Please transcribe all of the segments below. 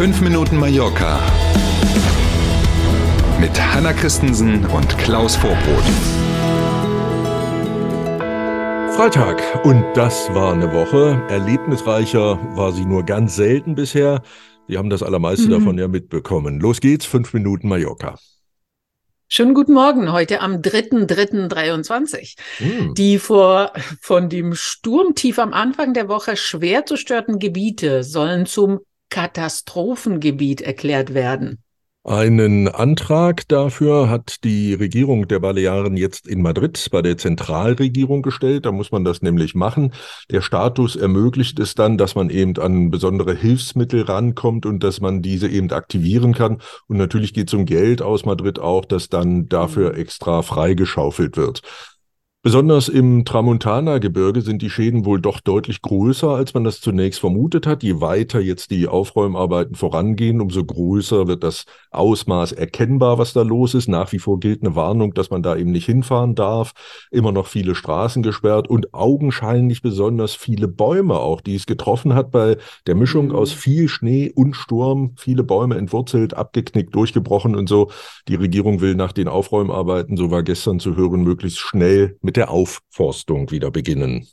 5 Minuten Mallorca mit Hanna Christensen und Klaus Vorbrot. Freitag und das war eine Woche. Erlebnisreicher war sie nur ganz selten bisher. Sie haben das allermeiste mhm. davon ja mitbekommen. Los geht's, 5 Minuten Mallorca. Schönen guten Morgen, heute am 3.3.23. Mm. Die vor, von dem Sturmtief am Anfang der Woche schwer zerstörten Gebiete sollen zum Katastrophengebiet erklärt werden. Einen Antrag dafür hat die Regierung der Balearen jetzt in Madrid bei der Zentralregierung gestellt. Da muss man das nämlich machen. Der Status ermöglicht es dann, dass man eben an besondere Hilfsmittel rankommt und dass man diese eben aktivieren kann. Und natürlich geht es um Geld aus Madrid auch, das dann dafür mhm. extra freigeschaufelt wird. Besonders im Tramontana-Gebirge sind die Schäden wohl doch deutlich größer, als man das zunächst vermutet hat. Je weiter jetzt die Aufräumarbeiten vorangehen, umso größer wird das Ausmaß erkennbar, was da los ist. Nach wie vor gilt eine Warnung, dass man da eben nicht hinfahren darf. Immer noch viele Straßen gesperrt und augenscheinlich besonders viele Bäume auch, die es getroffen hat bei der Mischung mhm. aus viel Schnee und Sturm. Viele Bäume entwurzelt, abgeknickt, durchgebrochen und so. Die Regierung will nach den Aufräumarbeiten, so war gestern zu hören, möglichst schnell mit der Aufforstung wieder beginnen.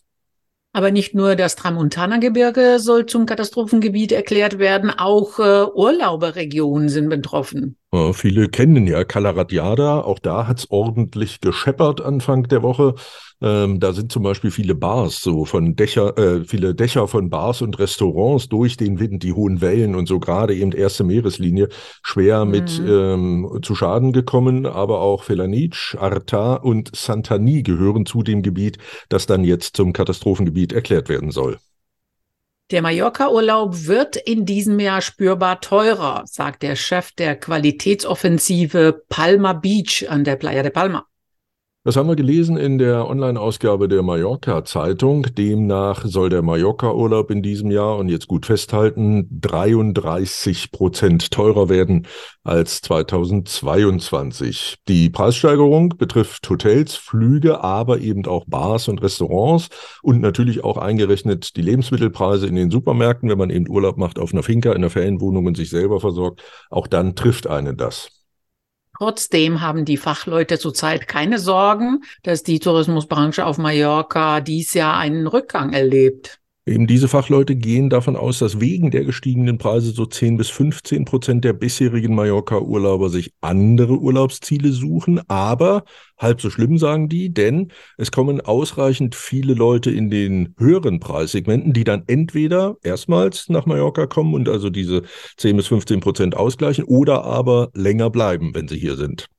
Aber nicht nur das Tramontana-Gebirge soll zum Katastrophengebiet erklärt werden, auch äh, Urlauberregionen sind betroffen. Ja, viele kennen ja Calaratiada, auch da hat es ordentlich gescheppert Anfang der Woche. Ähm, da sind zum Beispiel viele Bars, so von Dächer, äh, viele Dächer von Bars und Restaurants durch den Wind, die hohen Wellen und so gerade eben erste Meereslinie schwer mhm. mit ähm, zu Schaden gekommen. Aber auch Felanitsch, Arta und Santani gehören zu dem Gebiet, das dann jetzt zum Katastrophengebiet erklärt werden soll. Der Mallorca-Urlaub wird in diesem Jahr spürbar teurer, sagt der Chef der Qualitätsoffensive Palma Beach an der Playa de Palma. Das haben wir gelesen in der Online-Ausgabe der Mallorca-Zeitung. Demnach soll der Mallorca-Urlaub in diesem Jahr, und jetzt gut festhalten, 33 Prozent teurer werden als 2022. Die Preissteigerung betrifft Hotels, Flüge, aber eben auch Bars und Restaurants und natürlich auch eingerechnet die Lebensmittelpreise in den Supermärkten, wenn man eben Urlaub macht auf einer Finca, in einer Ferienwohnung und sich selber versorgt. Auch dann trifft einen das. Trotzdem haben die Fachleute zurzeit keine Sorgen, dass die Tourismusbranche auf Mallorca dies Jahr einen Rückgang erlebt. Eben diese Fachleute gehen davon aus, dass wegen der gestiegenen Preise so 10 bis 15 Prozent der bisherigen Mallorca-Urlauber sich andere Urlaubsziele suchen. Aber halb so schlimm, sagen die, denn es kommen ausreichend viele Leute in den höheren Preissegmenten, die dann entweder erstmals nach Mallorca kommen und also diese 10 bis 15 Prozent ausgleichen oder aber länger bleiben, wenn sie hier sind.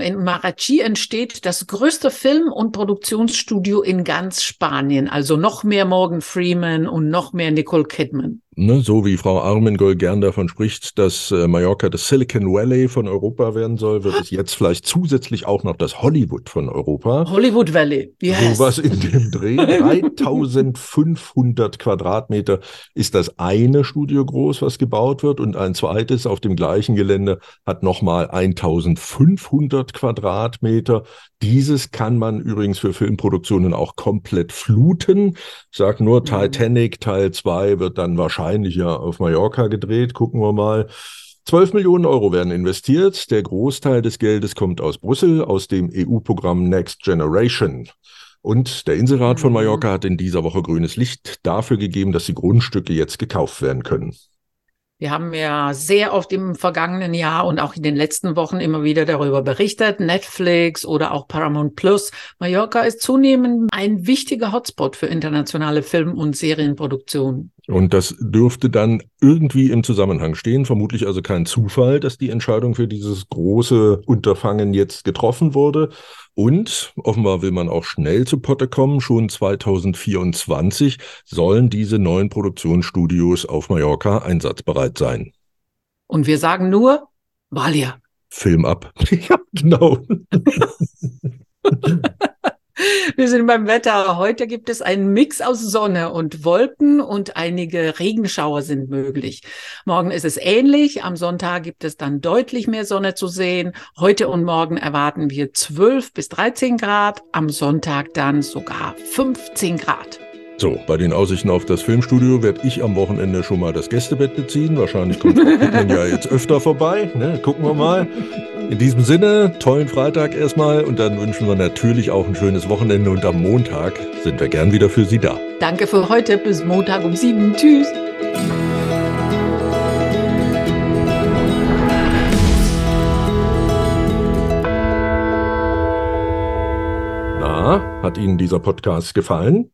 In Marachi entsteht das größte Film- und Produktionsstudio in ganz Spanien. Also noch mehr Morgan Freeman und noch mehr Nicole Kidman. Ne, so wie Frau Armengol gern davon spricht, dass äh, Mallorca das Silicon Valley von Europa werden soll, wird es jetzt vielleicht zusätzlich auch noch das Hollywood von Europa. Hollywood Valley, yes. was in dem Dreh. 3500 Quadratmeter ist das eine Studio groß, was gebaut wird und ein zweites auf dem gleichen Gelände hat nochmal 1500 Quadratmeter. Dieses kann man übrigens für Filmproduktionen auch komplett fluten. Ich sag nur mhm. Titanic Teil 2 wird dann wahrscheinlich wahrscheinlich ja auf Mallorca gedreht. Gucken wir mal. 12 Millionen Euro werden investiert. Der Großteil des Geldes kommt aus Brüssel, aus dem EU-Programm Next Generation. Und der Inselrat von mhm. Mallorca hat in dieser Woche grünes Licht dafür gegeben, dass die Grundstücke jetzt gekauft werden können. Wir haben ja sehr oft im vergangenen Jahr und auch in den letzten Wochen immer wieder darüber berichtet. Netflix oder auch Paramount Plus. Mallorca ist zunehmend ein wichtiger Hotspot für internationale Film- und Serienproduktionen. Und das dürfte dann irgendwie im Zusammenhang stehen. Vermutlich also kein Zufall, dass die Entscheidung für dieses große Unterfangen jetzt getroffen wurde. Und offenbar will man auch schnell zu Potte kommen. Schon 2024 sollen diese neuen Produktionsstudios auf Mallorca einsatzbereit sein. Und wir sagen nur, Valia. Film ab. ja, genau. Wir sind beim Wetter. Heute gibt es einen Mix aus Sonne und Wolken und einige Regenschauer sind möglich. Morgen ist es ähnlich. Am Sonntag gibt es dann deutlich mehr Sonne zu sehen. Heute und morgen erwarten wir 12 bis 13 Grad. Am Sonntag dann sogar 15 Grad. So, bei den Aussichten auf das Filmstudio werde ich am Wochenende schon mal das Gästebett beziehen. Wahrscheinlich kommt man ja jetzt öfter vorbei. Ne? Gucken wir mal. In diesem Sinne, tollen Freitag erstmal und dann wünschen wir natürlich auch ein schönes Wochenende und am Montag sind wir gern wieder für Sie da. Danke für heute. Bis Montag um sieben. Tschüss. Hat Ihnen dieser Podcast gefallen?